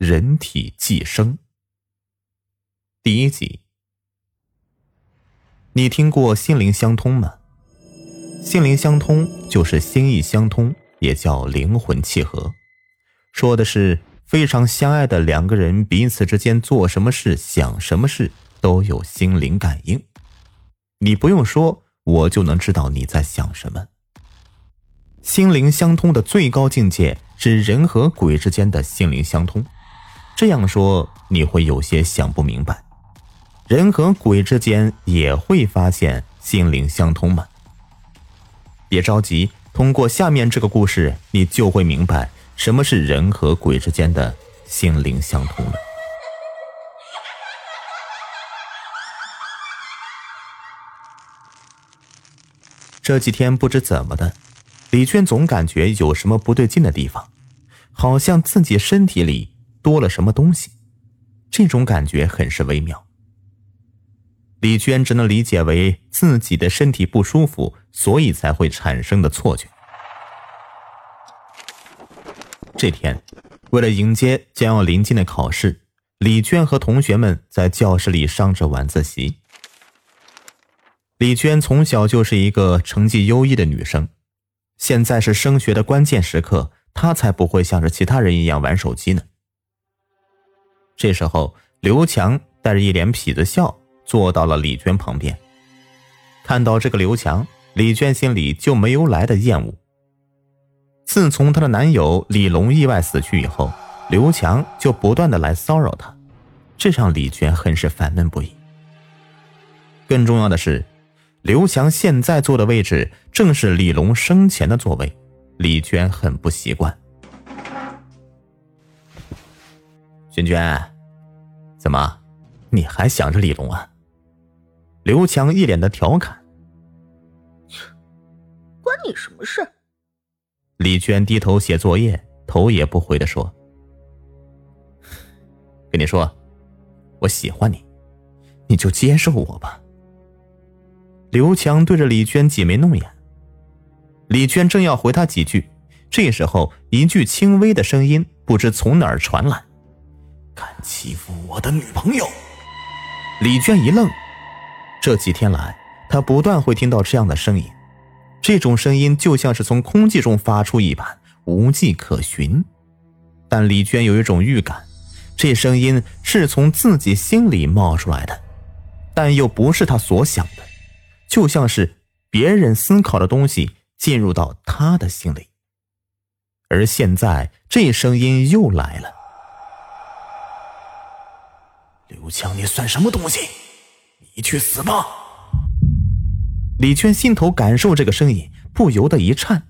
人体寄生。第一集，你听过心灵相通吗？心灵相通就是心意相通，也叫灵魂契合，说的是非常相爱的两个人彼此之间做什么事、想什么事都有心灵感应，你不用说，我就能知道你在想什么。心灵相通的最高境界是人和鬼之间的心灵相通。这样说你会有些想不明白，人和鬼之间也会发现心灵相通吗？别着急，通过下面这个故事，你就会明白什么是人和鬼之间的心灵相通了。这几天不知怎么的。李娟总感觉有什么不对劲的地方，好像自己身体里多了什么东西，这种感觉很是微妙。李娟只能理解为自己的身体不舒服，所以才会产生的错觉。这天，为了迎接将要临近的考试，李娟和同学们在教室里上着晚自习。李娟从小就是一个成绩优异的女生。现在是升学的关键时刻，她才不会像是其他人一样玩手机呢。这时候，刘强带着一脸痞子笑坐到了李娟旁边。看到这个刘强，李娟心里就没由来的厌恶。自从她的男友李龙意外死去以后，刘强就不断的来骚扰她，这让李娟很是烦闷不已。更重要的是。刘强现在坐的位置正是李龙生前的座位，李娟很不习惯。娟娟，怎么，你还想着李龙啊？刘强一脸的调侃。关你什么事？李娟低头写作业，头也不回的说：“跟你说，我喜欢你，你就接受我吧。”刘强对着李娟挤眉弄眼，李娟正要回他几句，这时候一句轻微的声音不知从哪儿传来：“敢欺负我的女朋友！”李娟一愣，这几天来，她不断会听到这样的声音，这种声音就像是从空气中发出一般，无迹可寻。但李娟有一种预感，这声音是从自己心里冒出来的，但又不是她所想的。就像是别人思考的东西进入到她的心里，而现在这声音又来了：“刘强，你算什么东西？你去死吧！”李娟心头感受这个声音，不由得一颤，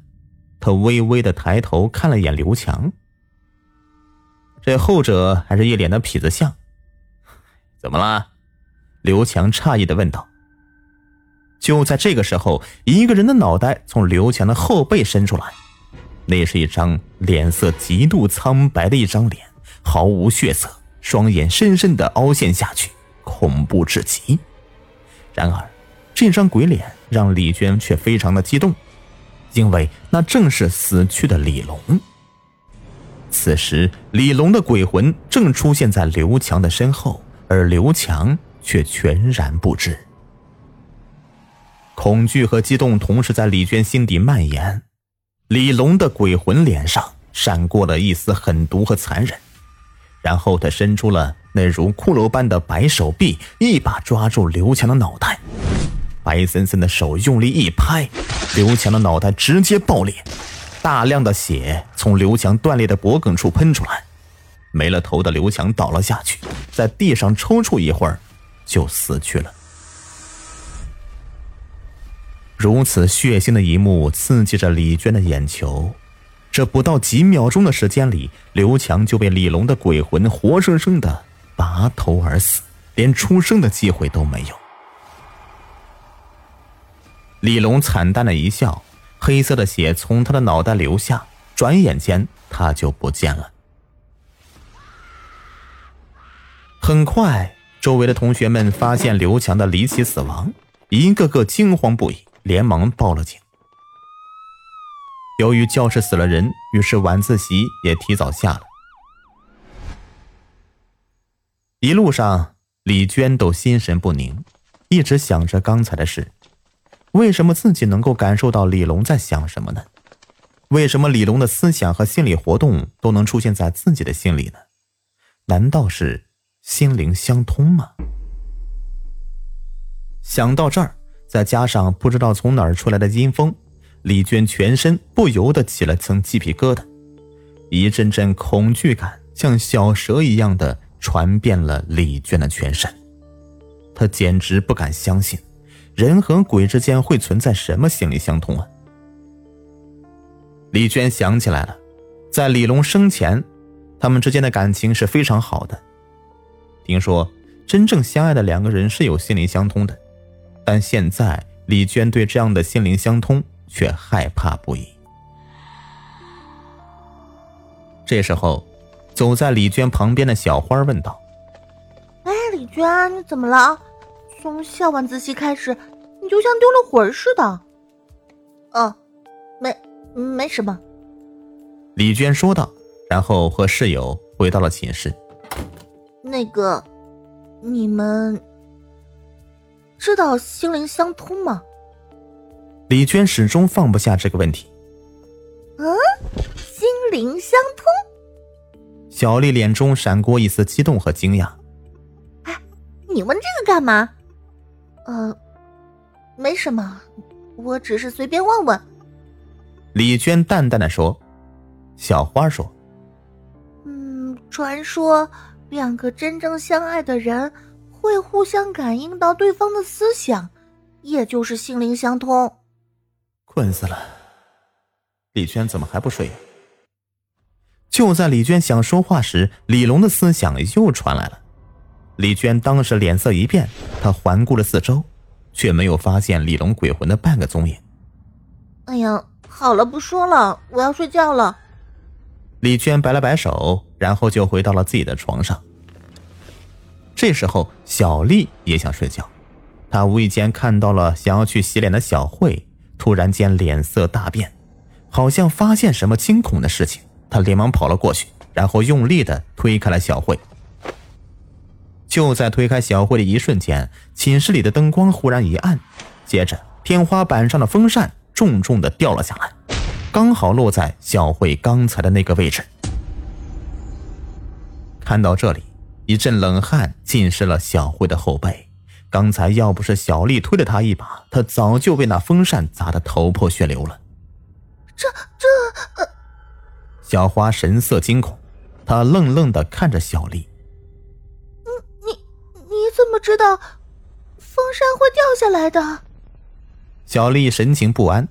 她微微的抬头看了眼刘强，这后者还是一脸的痞子相。怎么了？刘强诧异的问道。就在这个时候，一个人的脑袋从刘强的后背伸出来，那是一张脸色极度苍白的一张脸，毫无血色，双眼深深的凹陷下去，恐怖至极。然而，这张鬼脸让李娟却非常的激动，因为那正是死去的李龙。此时，李龙的鬼魂正出现在刘强的身后，而刘强却全然不知。恐惧和激动同时在李娟心底蔓延，李龙的鬼魂脸上闪过了一丝狠毒和残忍，然后他伸出了那如骷髅般的白手臂，一把抓住刘强的脑袋，白森森的手用力一拍，刘强的脑袋直接爆裂，大量的血从刘强断裂的脖颈处喷出来，没了头的刘强倒了下去，在地上抽搐一会儿，就死去了。如此血腥的一幕刺激着李娟的眼球，这不到几秒钟的时间里，刘强就被李龙的鬼魂活生生的拔头而死，连出生的机会都没有。李龙惨淡的一笑，黑色的血从他的脑袋流下，转眼间他就不见了。很快，周围的同学们发现刘强的离奇死亡，一个个惊慌不已。连忙报了警。由于教室死了人，于是晚自习也提早下了。一路上，李娟都心神不宁，一直想着刚才的事。为什么自己能够感受到李龙在想什么呢？为什么李龙的思想和心理活动都能出现在自己的心里呢？难道是心灵相通吗？想到这儿，再加上不知道从哪儿出来的阴风，李娟全身不由得起了层鸡皮疙瘩，一阵阵恐惧感像小蛇一样的传遍了李娟的全身。她简直不敢相信，人和鬼之间会存在什么心灵相通啊！李娟想起来了，在李龙生前，他们之间的感情是非常好的。听说真正相爱的两个人是有心灵相通的，但现在李娟对这样的心灵相通却害怕不已。这时候，走在李娟旁边的小花问道：“哎，李娟，你怎么了？从下晚自习开始，你就像丢了魂似的。”“哦，没。”没什么，李娟说道，然后和室友回到了寝室。那个，你们知道心灵相通吗？李娟始终放不下这个问题。嗯，心灵相通。小丽脸中闪过一丝激动和惊讶。哎，你问这个干嘛？呃，没什么，我只是随便问问。李娟淡淡的说：“小花说，嗯，传说两个真正相爱的人会互相感应到对方的思想，也就是心灵相通。”困死了，李娟怎么还不睡？就在李娟想说话时，李龙的思想又传来了。李娟当时脸色一变，她环顾了四周，却没有发现李龙鬼魂的半个踪影。哎呀！好了，不说了，我要睡觉了。李娟摆了摆手，然后就回到了自己的床上。这时候，小丽也想睡觉，她无意间看到了想要去洗脸的小慧，突然间脸色大变，好像发现什么惊恐的事情。他连忙跑了过去，然后用力的推开了小慧。就在推开小慧的一瞬间，寝室里的灯光忽然一暗，接着天花板上的风扇。重重的掉了下来，刚好落在小慧刚才的那个位置。看到这里，一阵冷汗浸湿了小慧的后背。刚才要不是小丽推了他一把，他早就被那风扇砸得头破血流了。这这……小花神色惊恐，她愣愣的看着小丽。你你你怎么知道风扇会掉下来的？小丽神情不安，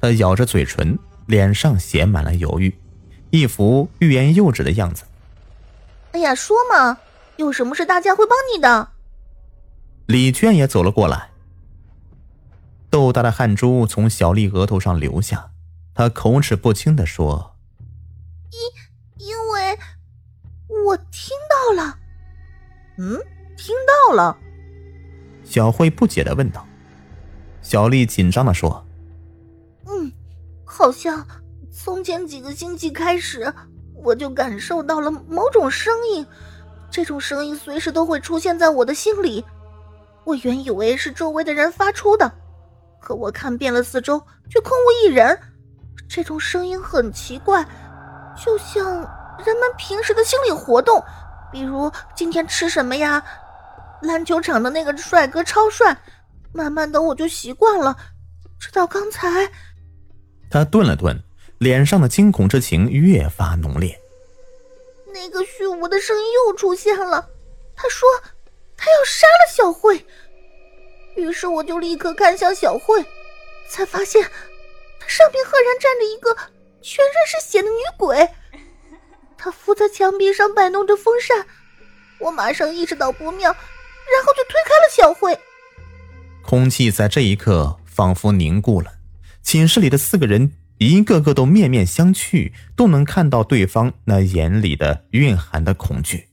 她咬着嘴唇，脸上写满了犹豫，一副欲言又止的样子。哎呀，说嘛，有什么事大家会帮你的。李娟也走了过来，豆大的汗珠从小丽额头上流下，她口齿不清的说：“因因为，我听到了。”嗯，听到了。小慧不解的问道。小丽紧张的说：“嗯，好像从前几个星期开始，我就感受到了某种声音，这种声音随时都会出现在我的心里。我原以为是周围的人发出的，可我看遍了四周，却空无一人。这种声音很奇怪，就像人们平时的心理活动，比如今天吃什么呀？篮球场的那个帅哥超帅。”慢慢的，我就习惯了，直到刚才。他顿了顿，脸上的惊恐之情越发浓烈。那个虚无的声音又出现了，他说他要杀了小慧。于是我就立刻看向小慧，才发现她上面赫然站着一个全身是血的女鬼，她伏在墙壁上摆弄着风扇。我马上意识到不妙，然后就推开了小慧。空气在这一刻仿佛凝固了，寝室里的四个人一个个都面面相觑，都能看到对方那眼里的蕴含的恐惧。